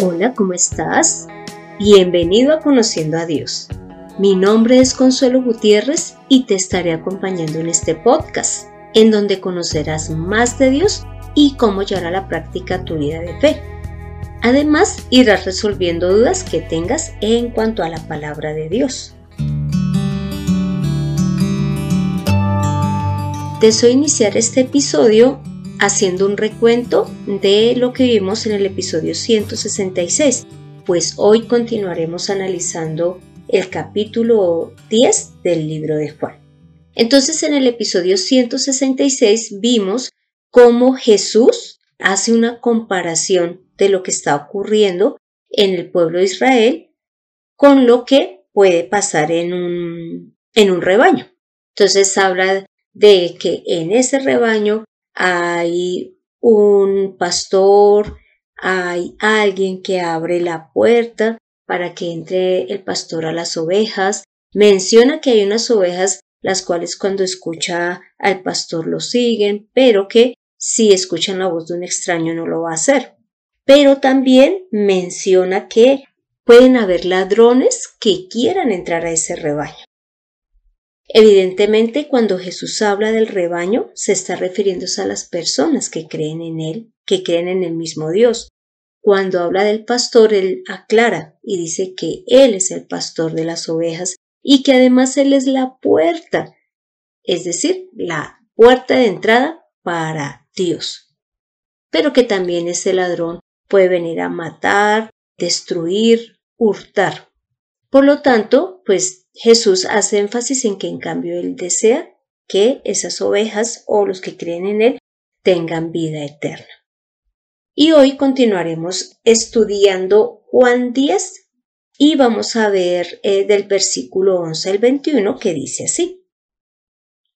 Hola, ¿cómo estás? Bienvenido a Conociendo a Dios. Mi nombre es Consuelo Gutiérrez y te estaré acompañando en este podcast, en donde conocerás más de Dios y cómo llevar a la práctica tu vida de fe. Además, irás resolviendo dudas que tengas en cuanto a la palabra de Dios. Deseo iniciar este episodio haciendo un recuento de lo que vimos en el episodio 166, pues hoy continuaremos analizando el capítulo 10 del libro de Juan. Entonces en el episodio 166 vimos cómo Jesús hace una comparación de lo que está ocurriendo en el pueblo de Israel con lo que puede pasar en un, en un rebaño. Entonces habla de que en ese rebaño hay un pastor, hay alguien que abre la puerta para que entre el pastor a las ovejas. Menciona que hay unas ovejas las cuales cuando escucha al pastor lo siguen, pero que si escuchan la voz de un extraño no lo va a hacer. Pero también menciona que pueden haber ladrones que quieran entrar a ese rebaño. Evidentemente, cuando Jesús habla del rebaño, se está refiriéndose a las personas que creen en Él, que creen en el mismo Dios. Cuando habla del pastor, Él aclara y dice que Él es el pastor de las ovejas y que además Él es la puerta, es decir, la puerta de entrada para Dios. Pero que también ese ladrón puede venir a matar, destruir, hurtar. Por lo tanto, pues Jesús hace énfasis en que en cambio Él desea que esas ovejas o los que creen en Él tengan vida eterna. Y hoy continuaremos estudiando Juan 10 y vamos a ver eh, del versículo 11 al 21 que dice así.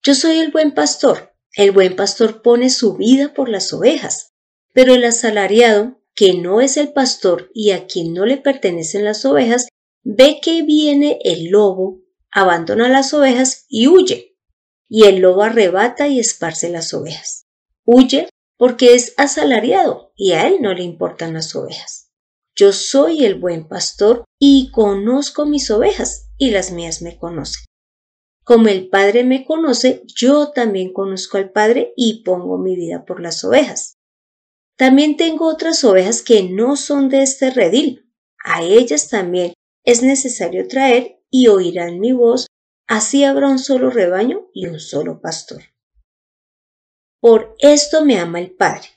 Yo soy el buen pastor. El buen pastor pone su vida por las ovejas, pero el asalariado, que no es el pastor y a quien no le pertenecen las ovejas, ve que viene el lobo, abandona las ovejas y huye. Y el lobo arrebata y esparce las ovejas. Huye porque es asalariado y a él no le importan las ovejas. Yo soy el buen pastor y conozco mis ovejas y las mías me conocen. Como el Padre me conoce, yo también conozco al Padre y pongo mi vida por las ovejas. También tengo otras ovejas que no son de este redil. A ellas también es necesario traer y oirán mi voz, así habrá un solo rebaño y un solo pastor. Por esto me ama el Padre,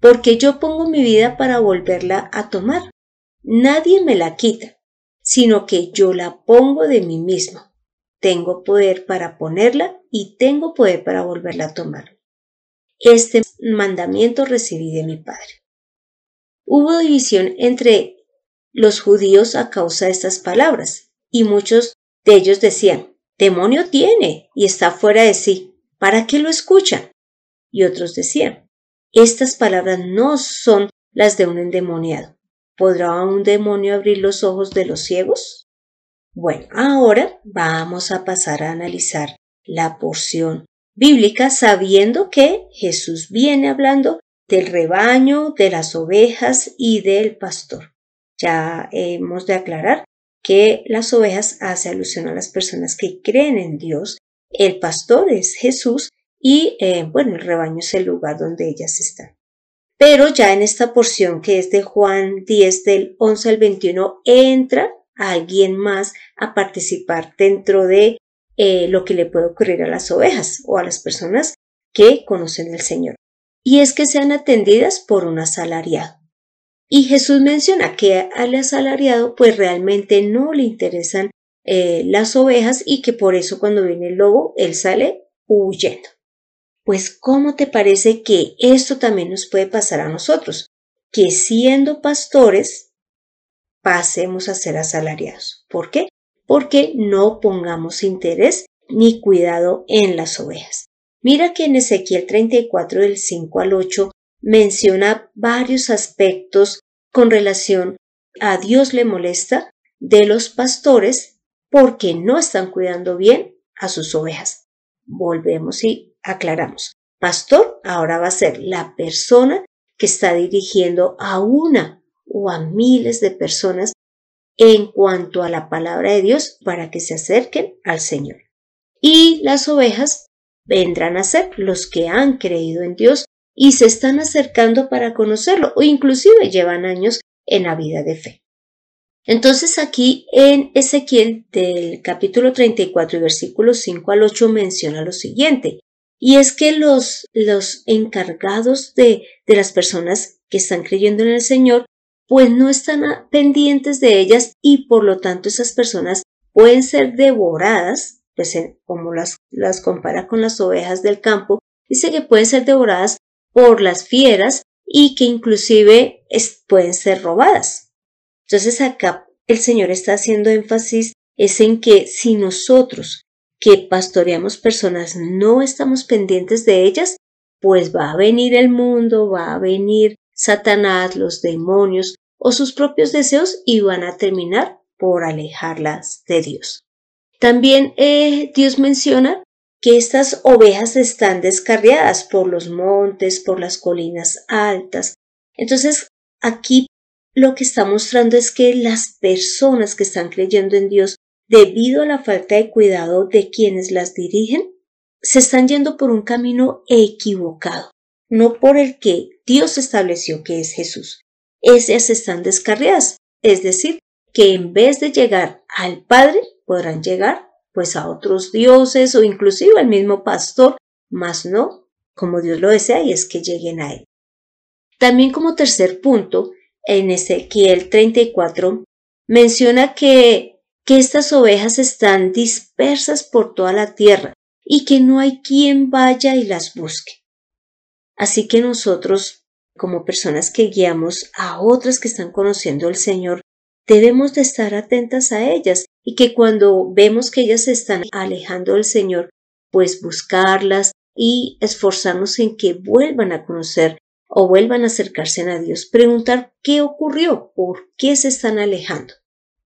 porque yo pongo mi vida para volverla a tomar. Nadie me la quita, sino que yo la pongo de mí mismo. Tengo poder para ponerla y tengo poder para volverla a tomar. Este mandamiento recibí de mi Padre. Hubo división entre los judíos a causa de estas palabras, y muchos de ellos decían, demonio tiene y está fuera de sí, ¿para qué lo escuchan? Y otros decían, estas palabras no son las de un endemoniado. ¿Podrá un demonio abrir los ojos de los ciegos? Bueno, ahora vamos a pasar a analizar la porción bíblica sabiendo que Jesús viene hablando del rebaño, de las ovejas y del pastor. Ya hemos de aclarar que las ovejas hace alusión a las personas que creen en Dios, el pastor es Jesús y eh, bueno, el rebaño es el lugar donde ellas están. Pero ya en esta porción que es de Juan 10 del 11 al 21 entra alguien más a participar dentro de eh, lo que le puede ocurrir a las ovejas o a las personas que conocen al Señor. Y es que sean atendidas por un asalariado. Y Jesús menciona que al asalariado pues realmente no le interesan eh, las ovejas y que por eso cuando viene el lobo él sale huyendo. Pues ¿cómo te parece que esto también nos puede pasar a nosotros? Que siendo pastores pasemos a ser asalariados. ¿Por qué? Porque no pongamos interés ni cuidado en las ovejas. Mira que en Ezequiel 34 del 5 al 8 menciona varios aspectos con relación a Dios le molesta de los pastores porque no están cuidando bien a sus ovejas. Volvemos y aclaramos. Pastor ahora va a ser la persona que está dirigiendo a una o a miles de personas en cuanto a la palabra de Dios para que se acerquen al Señor. Y las ovejas vendrán a ser los que han creído en Dios y se están acercando para conocerlo o inclusive llevan años en la vida de fe. Entonces aquí en Ezequiel del capítulo 34 y versículos 5 al 8 menciona lo siguiente, y es que los, los encargados de, de las personas que están creyendo en el Señor, pues no están pendientes de ellas y por lo tanto esas personas pueden ser devoradas, pues como las, las compara con las ovejas del campo, dice que pueden ser devoradas por las fieras y que inclusive pueden ser robadas. Entonces acá el Señor está haciendo énfasis es en que si nosotros que pastoreamos personas no estamos pendientes de ellas, pues va a venir el mundo, va a venir Satanás, los demonios o sus propios deseos y van a terminar por alejarlas de Dios. También eh, Dios menciona que estas ovejas están descarriadas por los montes, por las colinas altas. Entonces, aquí lo que está mostrando es que las personas que están creyendo en Dios, debido a la falta de cuidado de quienes las dirigen, se están yendo por un camino equivocado, no por el que Dios estableció que es Jesús. Ellas están descarriadas, es decir, que en vez de llegar al Padre, podrán llegar pues a otros dioses o inclusive al mismo pastor, mas no como Dios lo desea y es que lleguen a él. También como tercer punto, en Ezequiel 34 menciona que, que estas ovejas están dispersas por toda la tierra y que no hay quien vaya y las busque. Así que nosotros, como personas que guiamos a otras que están conociendo al Señor, debemos de estar atentas a ellas y que cuando vemos que ellas se están alejando del Señor, pues buscarlas y esforzarnos en que vuelvan a conocer o vuelvan a acercarse a Dios, preguntar qué ocurrió, por qué se están alejando.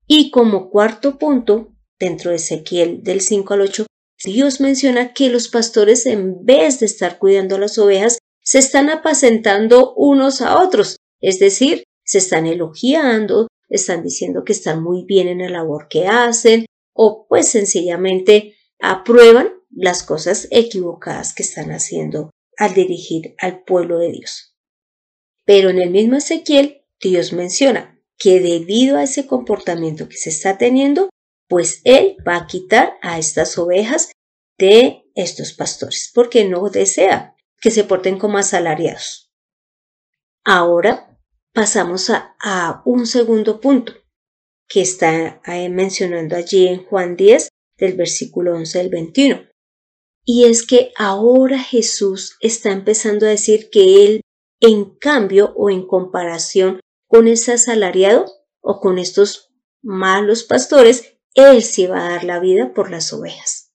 Y como cuarto punto, dentro de Ezequiel del 5 al 8, Dios menciona que los pastores en vez de estar cuidando a las ovejas, se están apacentando unos a otros, es decir, se están elogiando, están diciendo que están muy bien en la labor que hacen o pues sencillamente aprueban las cosas equivocadas que están haciendo al dirigir al pueblo de Dios. Pero en el mismo Ezequiel, Dios menciona que debido a ese comportamiento que se está teniendo, pues Él va a quitar a estas ovejas de estos pastores, porque no desea que se porten como asalariados. Ahora pasamos a, un segundo punto que está eh, mencionando allí en Juan 10 del versículo 11 al 21. Y es que ahora Jesús está empezando a decir que Él, en cambio o en comparación con ese asalariado o con estos malos pastores, Él sí va a dar la vida por las ovejas.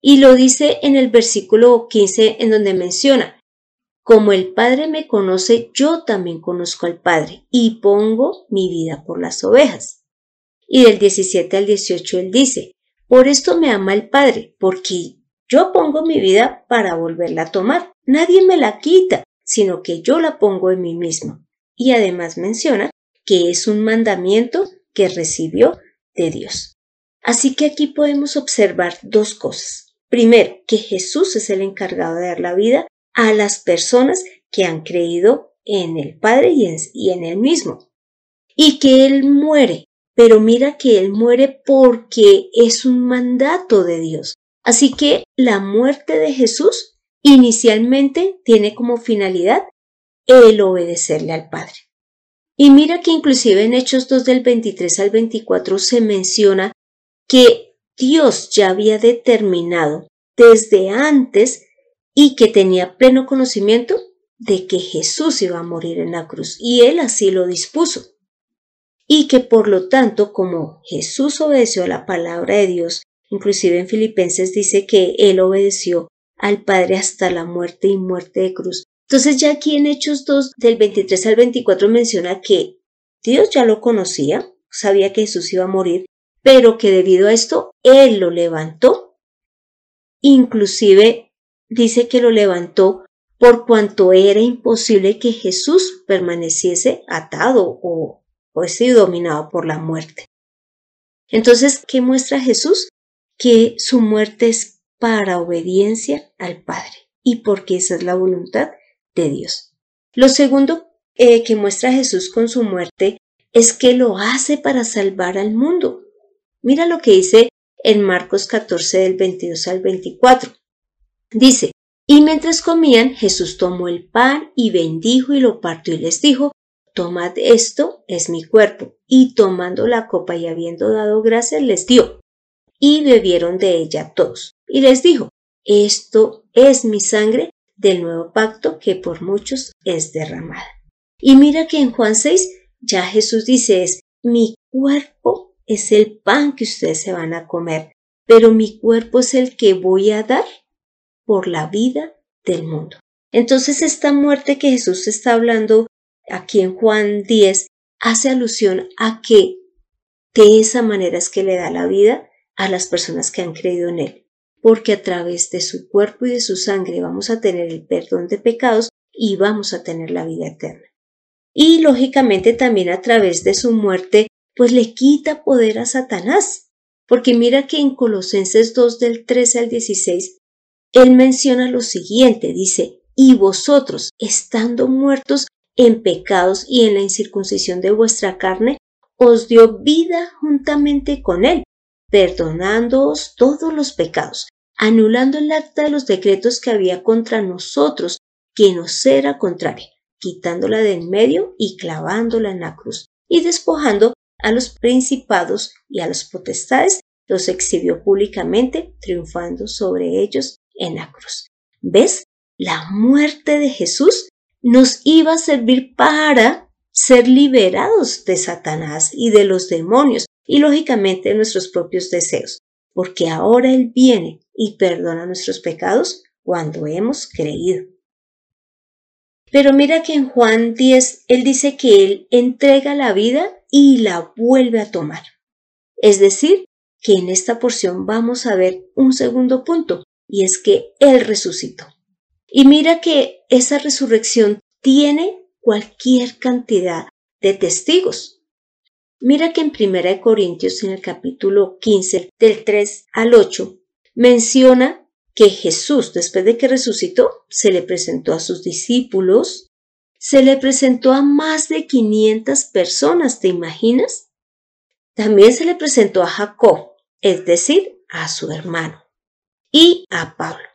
Y lo dice en el versículo 15 en donde menciona, como el Padre me conoce, yo también conozco al Padre y pongo mi vida por las ovejas. Y del 17 al 18 él dice, por esto me ama el Padre, porque yo pongo mi vida para volverla a tomar. Nadie me la quita, sino que yo la pongo en mí mismo. Y además menciona que es un mandamiento que recibió de Dios. Así que aquí podemos observar dos cosas. Primero, que Jesús es el encargado de dar la vida a las personas que han creído en el Padre y en, y Él mismo. Y que Él muere, pero mira que Él muere porque es un mandato de Dios. Así que la muerte de Jesús inicialmente tiene como finalidad el obedecerle al Padre. Y mira que inclusive en Hechos 2 del 23 al 24 se menciona que Dios ya había determinado desde antes y que tenía pleno conocimiento de que Jesús iba a morir en la cruz y él así lo dispuso. Y que por lo tanto, como Jesús obedeció a la palabra de Dios, inclusive en Filipenses dice que él obedeció al Padre hasta la muerte y muerte de cruz. Entonces ya aquí en Hechos 2 del 23 al 24 menciona que Dios ya lo conocía, sabía que Jesús iba a morir, pero que debido a esto Él lo levantó. Inclusive dice que lo levantó por cuanto era imposible que Jesús permaneciese atado o, o dominado por la muerte. Entonces, ¿qué muestra Jesús? Que su muerte es para obediencia al Padre y porque esa es la voluntad de Dios. Lo segundo eh, que muestra Jesús con su muerte es que lo hace para salvar al mundo. Mira lo que dice en Marcos 14 del 22 al 24. Dice, y mientras comían, Jesús tomó el pan y bendijo y lo partió y les dijo, Tomad esto, es mi cuerpo. Y tomando la copa y habiendo dado gracias, les dio. Y bebieron de ella todos. Y les dijo, Esto es mi sangre del nuevo pacto que por muchos es derramada. Y mira que en Juan 6 ya Jesús dice es, mi cuerpo es el pan que ustedes se van a comer, pero mi cuerpo es el que voy a dar por la vida del mundo. Entonces esta muerte que Jesús está hablando aquí en Juan 10 hace alusión a que de esa manera es que le da la vida a las personas que han creído en Él, porque a través de su cuerpo y de su sangre vamos a tener el perdón de pecados y vamos a tener la vida eterna. Y lógicamente también a través de su muerte, pues le quita poder a Satanás, porque mira que en Colosenses 2 del 13 al 16 él menciona lo siguiente, dice, y vosotros, estando muertos en pecados y en la incircuncisión de vuestra carne, os dio vida juntamente con él, perdonándoos todos los pecados, anulando el acta de los decretos que había contra nosotros, que nos era contraria, quitándola de en medio y clavándola en la cruz, y despojando a los principados y a los potestades, los exhibió públicamente, triunfando sobre ellos en la cruz. ¿Ves? La muerte de Jesús nos iba a servir para ser liberados de Satanás y de los demonios y lógicamente de nuestros propios deseos, porque ahora Él viene y perdona nuestros pecados cuando hemos creído. Pero mira que en Juan 10 Él dice que Él entrega la vida y la vuelve a tomar. Es decir, que en esta porción vamos a ver un segundo punto, y es que Él resucitó. Y mira que esa resurrección tiene cualquier cantidad de testigos. Mira que en 1 Corintios, en el capítulo 15, del 3 al 8, menciona que Jesús, después de que resucitó, se le presentó a sus discípulos, se le presentó a más de 500 personas, ¿te imaginas? También se le presentó a Jacob, es decir, a su hermano y a Pablo,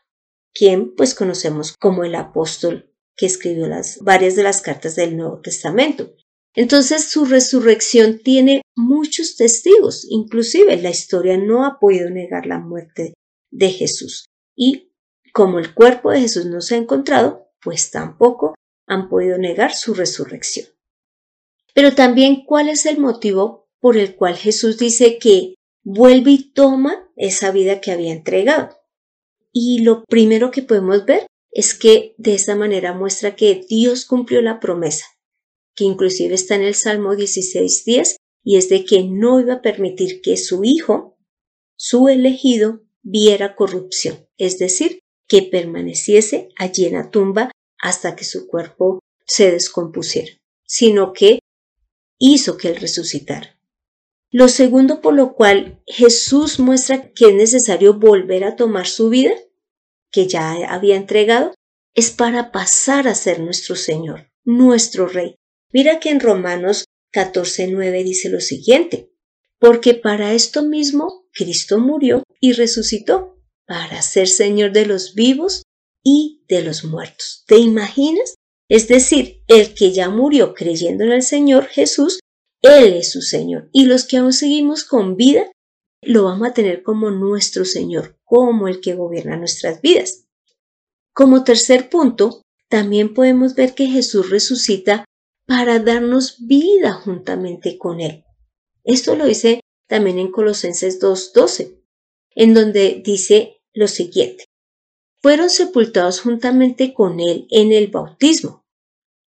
quien pues conocemos como el apóstol que escribió las, varias de las cartas del Nuevo Testamento. Entonces su resurrección tiene muchos testigos, inclusive la historia no ha podido negar la muerte de Jesús. Y como el cuerpo de Jesús no se ha encontrado, pues tampoco han podido negar su resurrección. Pero también cuál es el motivo por el cual Jesús dice que vuelve y toma esa vida que había entregado. Y lo primero que podemos ver es que de esta manera muestra que Dios cumplió la promesa, que inclusive está en el Salmo 16.10 y es de que no iba a permitir que su hijo, su elegido, viera corrupción, es decir, que permaneciese allí en la tumba hasta que su cuerpo se descompusiera, sino que hizo que él resucitara. Lo segundo por lo cual Jesús muestra que es necesario volver a tomar su vida, que ya había entregado, es para pasar a ser nuestro Señor, nuestro Rey. Mira que en Romanos 14.9 dice lo siguiente, porque para esto mismo Cristo murió y resucitó, para ser Señor de los vivos y de los muertos. ¿Te imaginas? Es decir, el que ya murió creyendo en el Señor Jesús él es su Señor. Y los que aún seguimos con vida, lo vamos a tener como nuestro Señor, como el que gobierna nuestras vidas. Como tercer punto, también podemos ver que Jesús resucita para darnos vida juntamente con Él. Esto lo dice también en Colosenses 2.12, en donde dice lo siguiente. Fueron sepultados juntamente con Él en el bautismo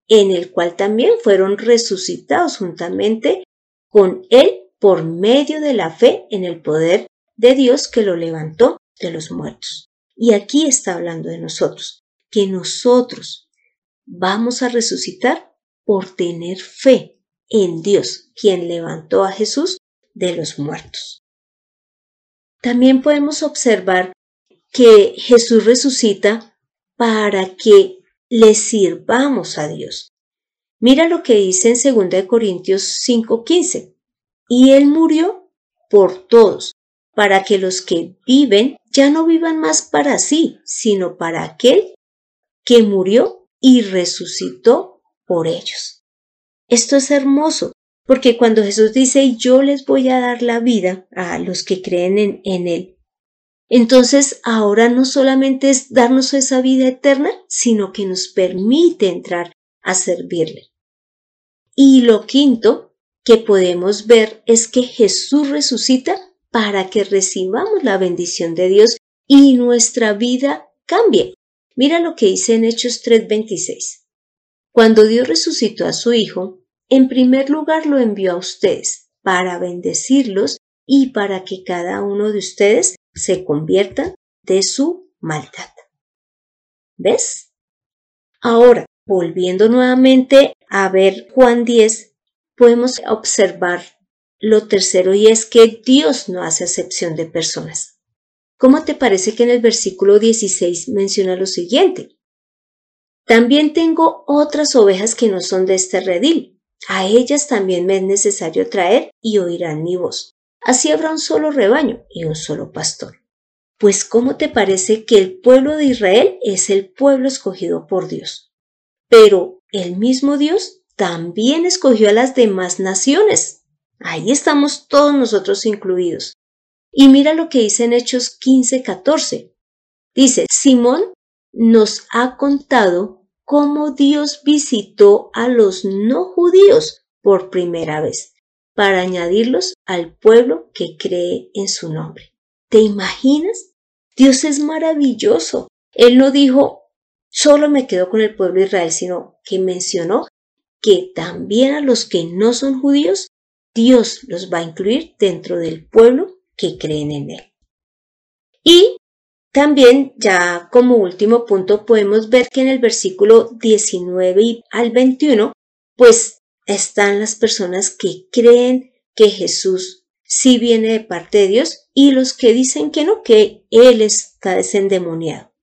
en el cual también fueron resucitados juntamente con Él por medio de la fe en el poder de Dios que lo levantó de los muertos. Y aquí está hablando de nosotros, que nosotros vamos a resucitar por tener fe en Dios, quien levantó a Jesús de los muertos. También podemos observar que Jesús resucita para que le sirvamos a Dios. Mira lo que dice en 2 Corintios 5:15. Y Él murió por todos, para que los que viven ya no vivan más para sí, sino para aquel que murió y resucitó por ellos. Esto es hermoso, porque cuando Jesús dice yo les voy a dar la vida a los que creen en, en Él, entonces ahora no solamente es darnos esa vida eterna, sino que nos permite entrar a servirle. Y lo quinto que podemos ver es que Jesús resucita para que recibamos la bendición de Dios y nuestra vida cambie. Mira lo que dice en Hechos 3:26. Cuando Dios resucitó a su Hijo, en primer lugar lo envió a ustedes para bendecirlos y para que cada uno de ustedes se convierta de su maldad. ¿Ves? Ahora, volviendo nuevamente a ver Juan 10, podemos observar lo tercero y es que Dios no hace acepción de personas. ¿Cómo te parece que en el versículo 16 menciona lo siguiente? También tengo otras ovejas que no son de este redil. A ellas también me es necesario traer y oirán mi voz. Así habrá un solo rebaño y un solo pastor. Pues ¿cómo te parece que el pueblo de Israel es el pueblo escogido por Dios? Pero el mismo Dios también escogió a las demás naciones. Ahí estamos todos nosotros incluidos. Y mira lo que dice en Hechos 15:14. Dice, Simón nos ha contado cómo Dios visitó a los no judíos por primera vez para añadirlos al pueblo que cree en su nombre. ¿Te imaginas? Dios es maravilloso. Él no dijo, solo me quedo con el pueblo de Israel, sino que mencionó que también a los que no son judíos, Dios los va a incluir dentro del pueblo que creen en Él. Y también, ya como último punto, podemos ver que en el versículo 19 al 21, pues están las personas que creen que Jesús sí viene de parte de Dios y los que dicen que no, que Él está desendemoniado.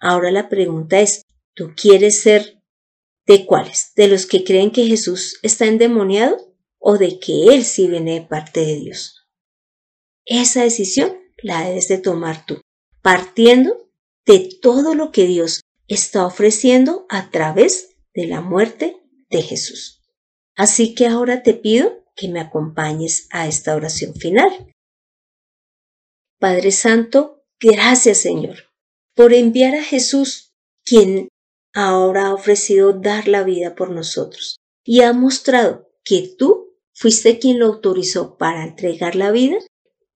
Ahora la pregunta es, ¿tú quieres ser de cuáles? ¿De los que creen que Jesús está endemoniado o de que Él sí viene de parte de Dios? Esa decisión la debes de tomar tú partiendo de todo lo que Dios está ofreciendo a través de la muerte de Jesús. Así que ahora te pido que me acompañes a esta oración final. Padre Santo, gracias Señor por enviar a Jesús, quien ahora ha ofrecido dar la vida por nosotros y ha mostrado que tú fuiste quien lo autorizó para entregar la vida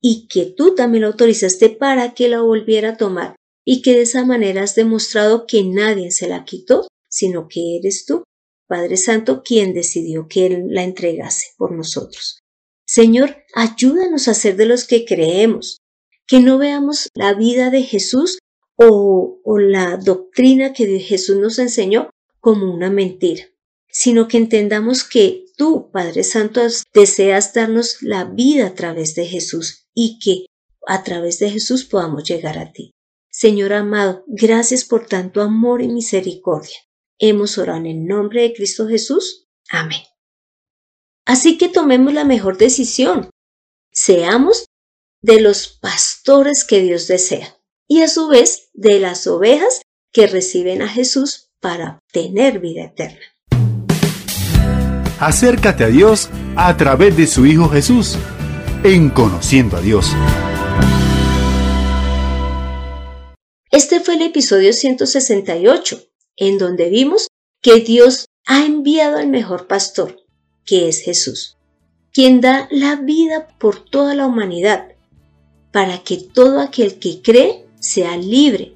y que tú también lo autorizaste para que la volviera a tomar y que de esa manera has demostrado que nadie se la quitó, sino que eres tú, Padre Santo, quien decidió que Él la entregase por nosotros. Señor, ayúdanos a ser de los que creemos, que no veamos la vida de Jesús o, o la doctrina que Jesús nos enseñó como una mentira, sino que entendamos que tú, Padre Santo, deseas darnos la vida a través de Jesús y que a través de Jesús podamos llegar a ti. Señor amado, gracias por tanto amor y misericordia. Hemos orado en el nombre de Cristo Jesús. Amén. Así que tomemos la mejor decisión. Seamos de los pastores que Dios desea y a su vez de las ovejas que reciben a Jesús para tener vida eterna. Acércate a Dios a través de su Hijo Jesús en Conociendo a Dios. Este fue el episodio 168, en donde vimos que Dios ha enviado al mejor pastor, que es Jesús, quien da la vida por toda la humanidad, para que todo aquel que cree sea libre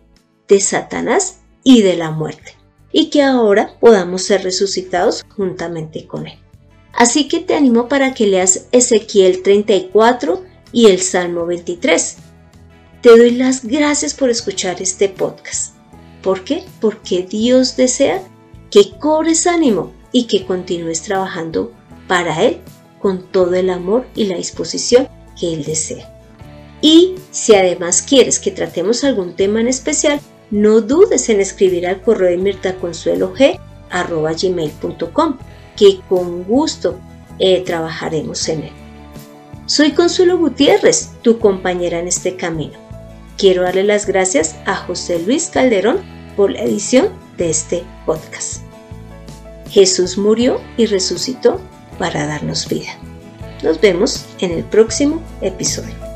de Satanás y de la muerte, y que ahora podamos ser resucitados juntamente con él. Así que te animo para que leas Ezequiel 34 y el Salmo 23. Te doy las gracias por escuchar este podcast. ¿Por qué? Porque Dios desea que cobres ánimo y que continúes trabajando para Él con todo el amor y la disposición que Él desea. Y si además quieres que tratemos algún tema en especial, no dudes en escribir al correo de mirtaconsuelog.com, que con gusto eh, trabajaremos en él. Soy Consuelo Gutiérrez, tu compañera en este camino. Quiero darle las gracias a José Luis Calderón por la edición de este podcast. Jesús murió y resucitó para darnos vida. Nos vemos en el próximo episodio.